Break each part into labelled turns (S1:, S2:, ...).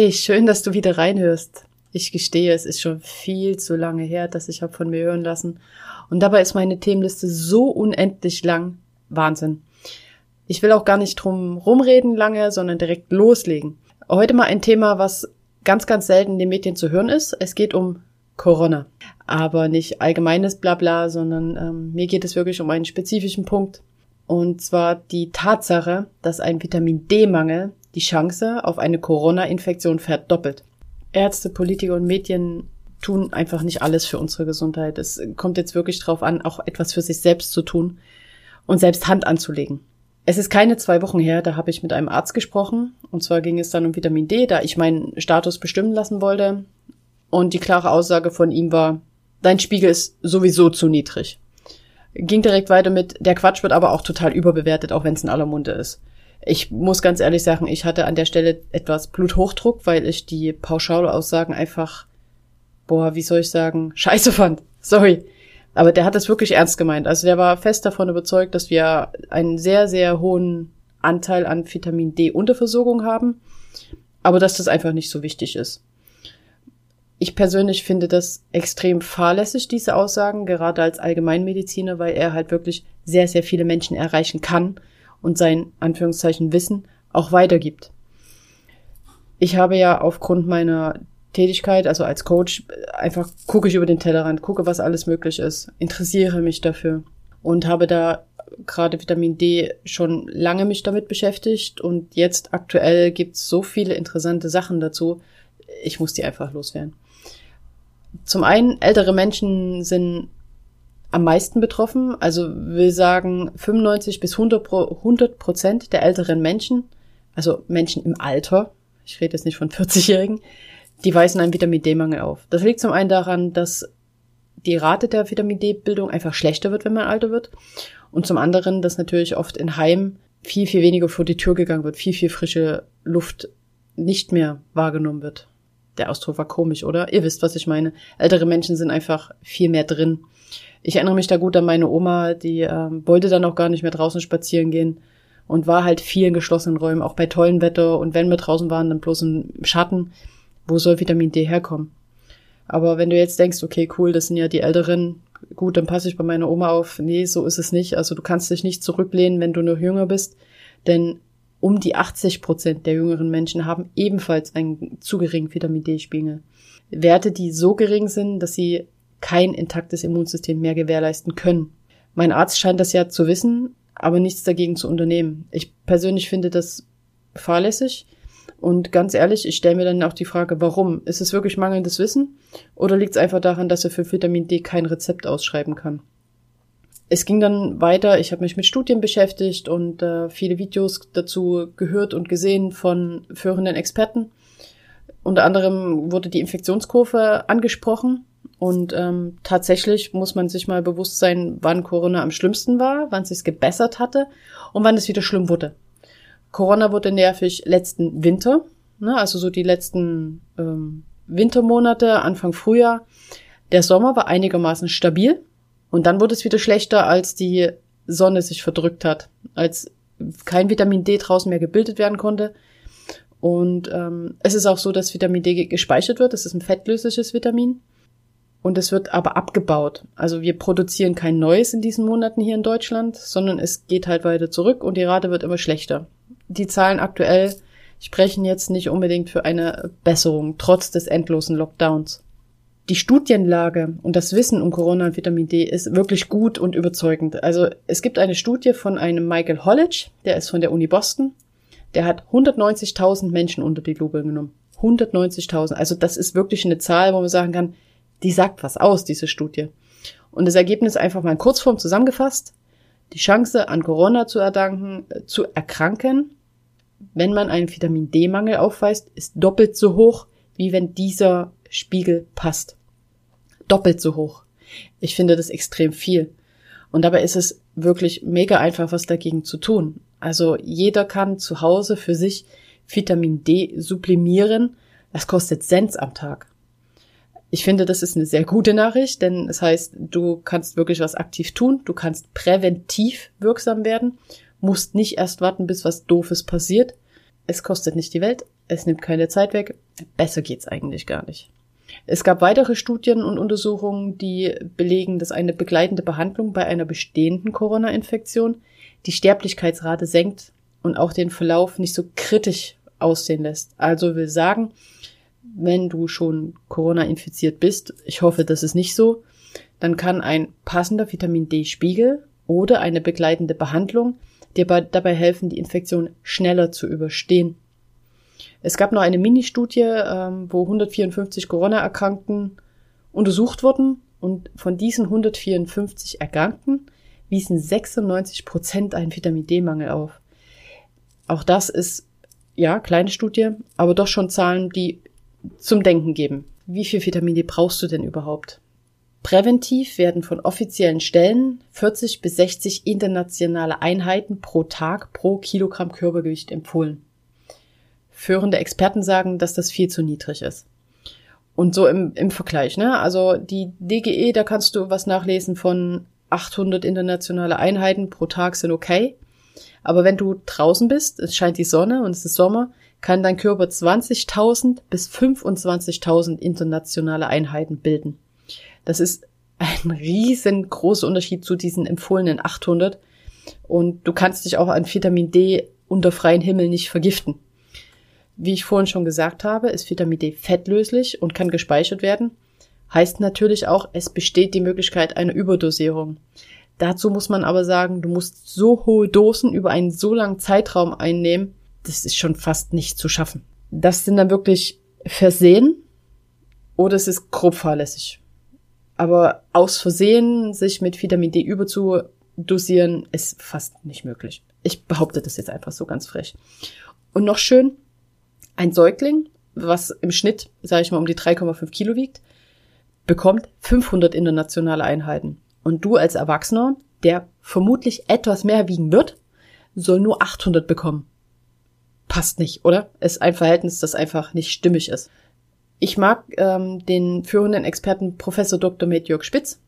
S1: Hi, schön, dass du wieder reinhörst. Ich gestehe, es ist schon viel zu lange her, dass ich habe von mir hören lassen. Und dabei ist meine Themenliste so unendlich lang. Wahnsinn. Ich will auch gar nicht drum rumreden lange, sondern direkt loslegen. Heute mal ein Thema, was ganz, ganz selten in den Medien zu hören ist. Es geht um Corona. Aber nicht allgemeines Blabla, sondern ähm, mir geht es wirklich um einen spezifischen Punkt. Und zwar die Tatsache, dass ein Vitamin D-Mangel die Chance auf eine Corona-Infektion verdoppelt. Ärzte, Politiker und Medien tun einfach nicht alles für unsere Gesundheit. Es kommt jetzt wirklich darauf an, auch etwas für sich selbst zu tun und selbst Hand anzulegen. Es ist keine zwei Wochen her, da habe ich mit einem Arzt gesprochen. Und zwar ging es dann um Vitamin D, da ich meinen Status bestimmen lassen wollte. Und die klare Aussage von ihm war, dein Spiegel ist sowieso zu niedrig. Ging direkt weiter mit, der Quatsch wird aber auch total überbewertet, auch wenn es in aller Munde ist. Ich muss ganz ehrlich sagen, ich hatte an der Stelle etwas Bluthochdruck, weil ich die Pauschalaussagen einfach, boah, wie soll ich sagen, scheiße fand. Sorry. Aber der hat das wirklich ernst gemeint. Also der war fest davon überzeugt, dass wir einen sehr, sehr hohen Anteil an Vitamin D Unterversorgung haben, aber dass das einfach nicht so wichtig ist. Ich persönlich finde das extrem fahrlässig, diese Aussagen, gerade als Allgemeinmediziner, weil er halt wirklich sehr, sehr viele Menschen erreichen kann und sein Anführungszeichen Wissen auch weitergibt. Ich habe ja aufgrund meiner Tätigkeit, also als Coach, einfach gucke ich über den Tellerrand, gucke, was alles möglich ist, interessiere mich dafür und habe da gerade Vitamin D schon lange mich damit beschäftigt und jetzt aktuell gibt's so viele interessante Sachen dazu. Ich muss die einfach loswerden. Zum einen, ältere Menschen sind am meisten betroffen. Also will sagen 95 bis 100 Prozent der älteren Menschen, also Menschen im Alter, ich rede jetzt nicht von 40-Jährigen, die weisen einen Vitamin D-Mangel auf. Das liegt zum einen daran, dass die Rate der Vitamin D-Bildung einfach schlechter wird, wenn man älter wird. Und zum anderen, dass natürlich oft in Heim viel, viel weniger vor die Tür gegangen wird, viel, viel frische Luft nicht mehr wahrgenommen wird. Der Ausdruck war komisch, oder? Ihr wisst, was ich meine. Ältere Menschen sind einfach viel mehr drin ich erinnere mich da gut an meine Oma, die ähm, wollte dann auch gar nicht mehr draußen spazieren gehen und war halt viel in geschlossenen Räumen, auch bei tollem Wetter. Und wenn wir draußen waren, dann bloß im Schatten. Wo soll Vitamin D herkommen? Aber wenn du jetzt denkst, okay, cool, das sind ja die Älteren, gut, dann passe ich bei meiner Oma auf. Nee, so ist es nicht. Also du kannst dich nicht zurücklehnen, wenn du noch jünger bist. Denn um die 80 Prozent der jüngeren Menschen haben ebenfalls einen zu geringen Vitamin D-Spiegel. Werte, die so gering sind, dass sie kein intaktes Immunsystem mehr gewährleisten können. Mein Arzt scheint das ja zu wissen, aber nichts dagegen zu unternehmen. Ich persönlich finde das fahrlässig und ganz ehrlich, ich stelle mir dann auch die Frage, warum? Ist es wirklich mangelndes Wissen oder liegt es einfach daran, dass er für Vitamin D kein Rezept ausschreiben kann? Es ging dann weiter, ich habe mich mit Studien beschäftigt und äh, viele Videos dazu gehört und gesehen von führenden Experten. Unter anderem wurde die Infektionskurve angesprochen und ähm, tatsächlich muss man sich mal bewusst sein, wann Corona am schlimmsten war, wann es sich gebessert hatte und wann es wieder schlimm wurde. Corona wurde nervig letzten Winter, ne, also so die letzten ähm, Wintermonate, Anfang Frühjahr. Der Sommer war einigermaßen stabil und dann wurde es wieder schlechter, als die Sonne sich verdrückt hat, als kein Vitamin D draußen mehr gebildet werden konnte. Und ähm, es ist auch so, dass Vitamin D gespeichert wird. Das ist ein fettlösliches Vitamin und es wird aber abgebaut. Also wir produzieren kein neues in diesen Monaten hier in Deutschland, sondern es geht halt weiter zurück und die Rate wird immer schlechter. Die Zahlen aktuell sprechen jetzt nicht unbedingt für eine Besserung, trotz des endlosen Lockdowns. Die Studienlage und das Wissen um Corona und Vitamin D ist wirklich gut und überzeugend. Also es gibt eine Studie von einem Michael Hollage, der ist von der Uni Boston. Der hat 190.000 Menschen unter die Lupe genommen. 190.000. Also das ist wirklich eine Zahl, wo man sagen kann, die sagt was aus, diese Studie. Und das Ergebnis einfach mal in Kurzform zusammengefasst. Die Chance, an Corona zu erdanken, äh, zu erkranken, wenn man einen Vitamin D-Mangel aufweist, ist doppelt so hoch, wie wenn dieser Spiegel passt. Doppelt so hoch. Ich finde das extrem viel. Und dabei ist es wirklich mega einfach, was dagegen zu tun. Also jeder kann zu Hause für sich Vitamin D sublimieren. Das kostet Cent am Tag. Ich finde, das ist eine sehr gute Nachricht, denn es heißt, du kannst wirklich was aktiv tun, du kannst präventiv wirksam werden, musst nicht erst warten, bis was Doofes passiert. Es kostet nicht die Welt, es nimmt keine Zeit weg. Besser geht's eigentlich gar nicht. Es gab weitere Studien und Untersuchungen, die belegen, dass eine begleitende Behandlung bei einer bestehenden Corona-Infektion die Sterblichkeitsrate senkt und auch den Verlauf nicht so kritisch aussehen lässt. Also will sagen, wenn du schon Corona infiziert bist, ich hoffe, das ist nicht so, dann kann ein passender Vitamin D-Spiegel oder eine begleitende Behandlung dir dabei helfen, die Infektion schneller zu überstehen. Es gab noch eine Mini-Studie, ähm, wo 154 Corona-Erkrankten untersucht wurden und von diesen 154 Erkrankten wiesen 96 Prozent einen Vitamin D-Mangel auf. Auch das ist, ja, kleine Studie, aber doch schon Zahlen, die zum Denken geben. Wie viel Vitamin D brauchst du denn überhaupt? Präventiv werden von offiziellen Stellen 40 bis 60 internationale Einheiten pro Tag pro Kilogramm Körpergewicht empfohlen. Führende Experten sagen, dass das viel zu niedrig ist. Und so im, im Vergleich, ne? Also die DGE, da kannst du was nachlesen von 800 internationale Einheiten pro Tag sind okay. Aber wenn du draußen bist, es scheint die Sonne und es ist Sommer, kann dein Körper 20.000 bis 25.000 internationale Einheiten bilden. Das ist ein riesengroßer Unterschied zu diesen empfohlenen 800. Und du kannst dich auch an Vitamin D unter freiem Himmel nicht vergiften. Wie ich vorhin schon gesagt habe, ist Vitamin D fettlöslich und kann gespeichert werden. Heißt natürlich auch, es besteht die Möglichkeit einer Überdosierung. Dazu muss man aber sagen, du musst so hohe Dosen über einen so langen Zeitraum einnehmen, das ist schon fast nicht zu schaffen. Das sind dann wirklich Versehen oder es ist grob fahrlässig. Aber aus Versehen sich mit Vitamin D überzudosieren, ist fast nicht möglich. Ich behaupte das jetzt einfach so ganz frech. Und noch schön, ein Säugling, was im Schnitt, sage ich mal, um die 3,5 Kilo wiegt, bekommt 500 internationale Einheiten. Und du als Erwachsener, der vermutlich etwas mehr wiegen wird, soll nur 800 bekommen. Passt nicht, oder? Ist ein Verhältnis, das einfach nicht stimmig ist. Ich mag ähm, den führenden Experten Professor Dr. Med Jörg Spitz.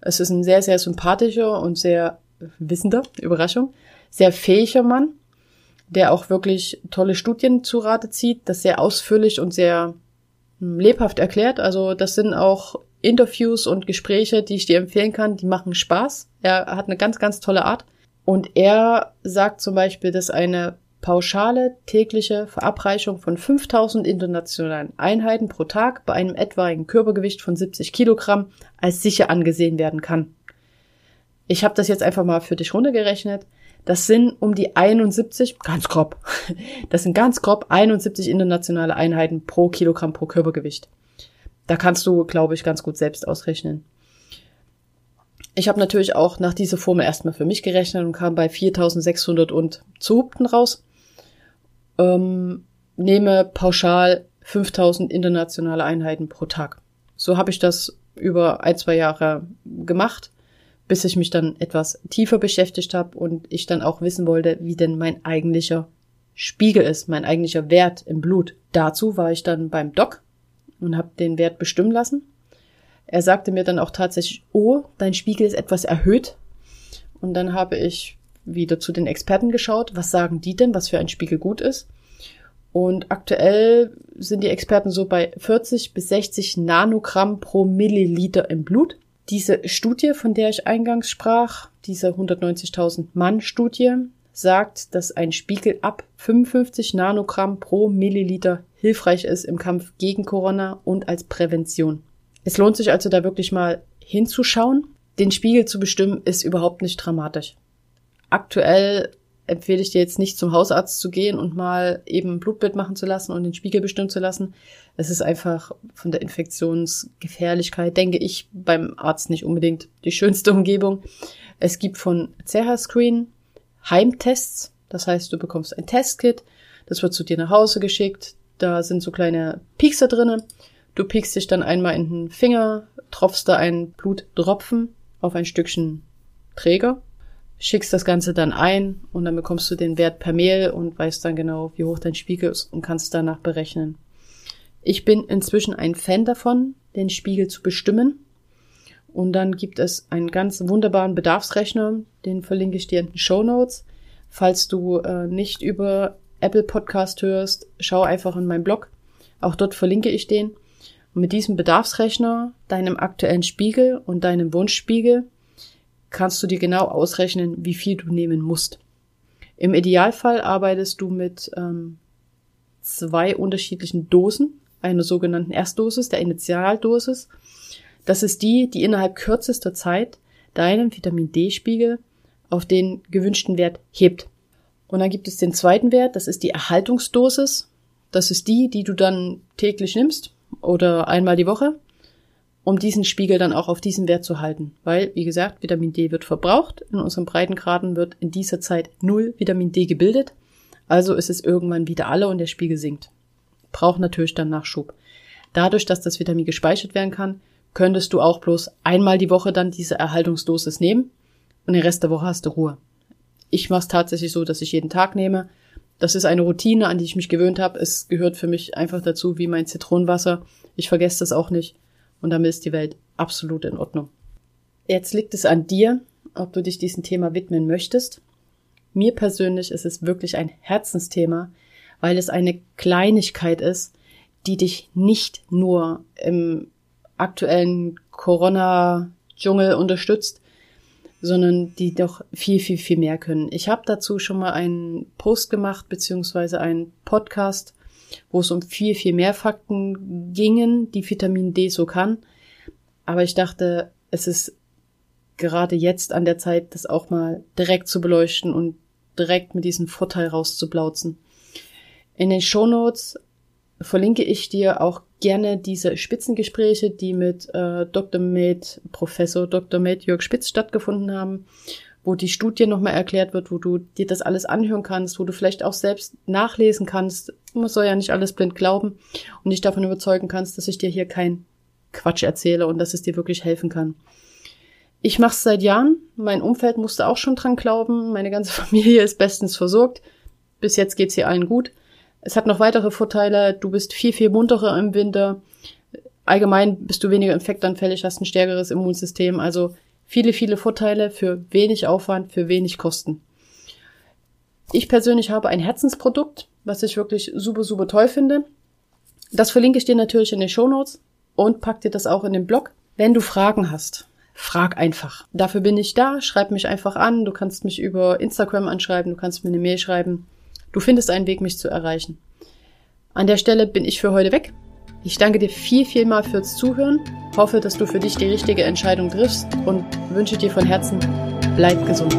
S1: Es ist ein sehr, sehr sympathischer und sehr wissender, Überraschung, sehr fähiger Mann, der auch wirklich tolle Studien zu Rate zieht, das sehr ausführlich und sehr hm, lebhaft erklärt. Also das sind auch Interviews und Gespräche, die ich dir empfehlen kann, die machen Spaß. Er hat eine ganz, ganz tolle Art. Und er sagt zum Beispiel, dass eine pauschale tägliche Verabreichung von 5000 internationalen Einheiten pro Tag bei einem etwaigen Körpergewicht von 70 Kilogramm als sicher angesehen werden kann. Ich habe das jetzt einfach mal für dich runtergerechnet. Das sind um die 71, ganz grob, das sind ganz grob 71 internationale Einheiten pro Kilogramm pro Körpergewicht. Da kannst du, glaube ich, ganz gut selbst ausrechnen. Ich habe natürlich auch nach dieser Formel erstmal für mich gerechnet und kam bei 4600 und Zupten raus. Ähm, nehme pauschal 5000 internationale Einheiten pro Tag. So habe ich das über ein, zwei Jahre gemacht bis ich mich dann etwas tiefer beschäftigt habe und ich dann auch wissen wollte, wie denn mein eigentlicher Spiegel ist, mein eigentlicher Wert im Blut. Dazu war ich dann beim Doc und habe den Wert bestimmen lassen. Er sagte mir dann auch tatsächlich, oh, dein Spiegel ist etwas erhöht. Und dann habe ich wieder zu den Experten geschaut, was sagen die denn, was für ein Spiegel gut ist. Und aktuell sind die Experten so bei 40 bis 60 Nanogramm pro Milliliter im Blut. Diese Studie, von der ich eingangs sprach, diese 190.000 Mann Studie, sagt, dass ein Spiegel ab 55 Nanogramm pro Milliliter hilfreich ist im Kampf gegen Corona und als Prävention. Es lohnt sich also da wirklich mal hinzuschauen. Den Spiegel zu bestimmen ist überhaupt nicht dramatisch. Aktuell empfehle ich dir jetzt nicht zum Hausarzt zu gehen und mal eben ein Blutbild machen zu lassen und den Spiegel bestimmen zu lassen. Es ist einfach von der Infektionsgefährlichkeit, denke ich, beim Arzt nicht unbedingt die schönste Umgebung. Es gibt von CH Screen Heimtests. Das heißt, du bekommst ein Testkit, das wird zu dir nach Hause geschickt. Da sind so kleine Piekser drinnen. Du piekst dich dann einmal in den Finger, tropfst da einen Bluttropfen auf ein Stückchen Träger, schickst das Ganze dann ein und dann bekommst du den Wert per Mail und weißt dann genau, wie hoch dein Spiegel ist und kannst danach berechnen. Ich bin inzwischen ein Fan davon, den Spiegel zu bestimmen. Und dann gibt es einen ganz wunderbaren Bedarfsrechner, den verlinke ich dir in den Show Notes. Falls du äh, nicht über Apple Podcast hörst, schau einfach in meinen Blog. Auch dort verlinke ich den. Und mit diesem Bedarfsrechner, deinem aktuellen Spiegel und deinem Wunschspiegel kannst du dir genau ausrechnen, wie viel du nehmen musst. Im Idealfall arbeitest du mit ähm, zwei unterschiedlichen Dosen, einer sogenannten Erstdosis, der Initialdosis. Das ist die, die innerhalb kürzester Zeit deinen Vitamin D-Spiegel auf den gewünschten Wert hebt. Und dann gibt es den zweiten Wert, das ist die Erhaltungsdosis. Das ist die, die du dann täglich nimmst oder einmal die Woche, um diesen Spiegel dann auch auf diesen Wert zu halten. Weil, wie gesagt, Vitamin D wird verbraucht. In unseren Breitengraden wird in dieser Zeit null Vitamin D gebildet. Also ist es irgendwann wieder alle und der Spiegel sinkt. Braucht natürlich dann Nachschub. Dadurch, dass das Vitamin gespeichert werden kann, könntest du auch bloß einmal die Woche dann diese Erhaltungsdosis nehmen und den Rest der Woche hast du Ruhe. Ich mache es tatsächlich so, dass ich jeden Tag nehme. Das ist eine Routine, an die ich mich gewöhnt habe. Es gehört für mich einfach dazu wie mein Zitronenwasser. Ich vergesse das auch nicht. Und damit ist die Welt absolut in Ordnung. Jetzt liegt es an dir, ob du dich diesem Thema widmen möchtest. Mir persönlich ist es wirklich ein Herzensthema, weil es eine Kleinigkeit ist, die dich nicht nur im aktuellen Corona-Dschungel unterstützt, sondern die doch viel, viel, viel mehr können. Ich habe dazu schon mal einen Post gemacht, beziehungsweise einen Podcast, wo es um viel, viel mehr Fakten gingen, die Vitamin D so kann. Aber ich dachte, es ist gerade jetzt an der Zeit, das auch mal direkt zu beleuchten und direkt mit diesem Vorteil rauszublauzen. In den Shownotes verlinke ich dir auch gerne diese Spitzengespräche, die mit äh, Dr. Med, Professor Dr. Med Jörg Spitz stattgefunden haben, wo die Studie nochmal erklärt wird, wo du dir das alles anhören kannst, wo du vielleicht auch selbst nachlesen kannst. Man soll ja nicht alles blind glauben und dich davon überzeugen kannst, dass ich dir hier kein Quatsch erzähle und dass es dir wirklich helfen kann. Ich mache es seit Jahren. Mein Umfeld musste auch schon dran glauben. Meine ganze Familie ist bestens versorgt. Bis jetzt geht's hier allen gut. Es hat noch weitere Vorteile. Du bist viel, viel munterer im Winter. Allgemein bist du weniger infektanfällig, hast ein stärkeres Immunsystem. Also viele, viele Vorteile für wenig Aufwand, für wenig Kosten. Ich persönlich habe ein Herzensprodukt, was ich wirklich super, super toll finde. Das verlinke ich dir natürlich in den Shownotes und pack dir das auch in den Blog. Wenn du Fragen hast, frag einfach. Dafür bin ich da, schreib mich einfach an. Du kannst mich über Instagram anschreiben, du kannst mir eine Mail schreiben. Du findest einen Weg, mich zu erreichen. An der Stelle bin ich für heute weg. Ich danke dir viel, viel mal fürs Zuhören, hoffe, dass du für dich die richtige Entscheidung triffst und wünsche dir von Herzen, bleib gesund.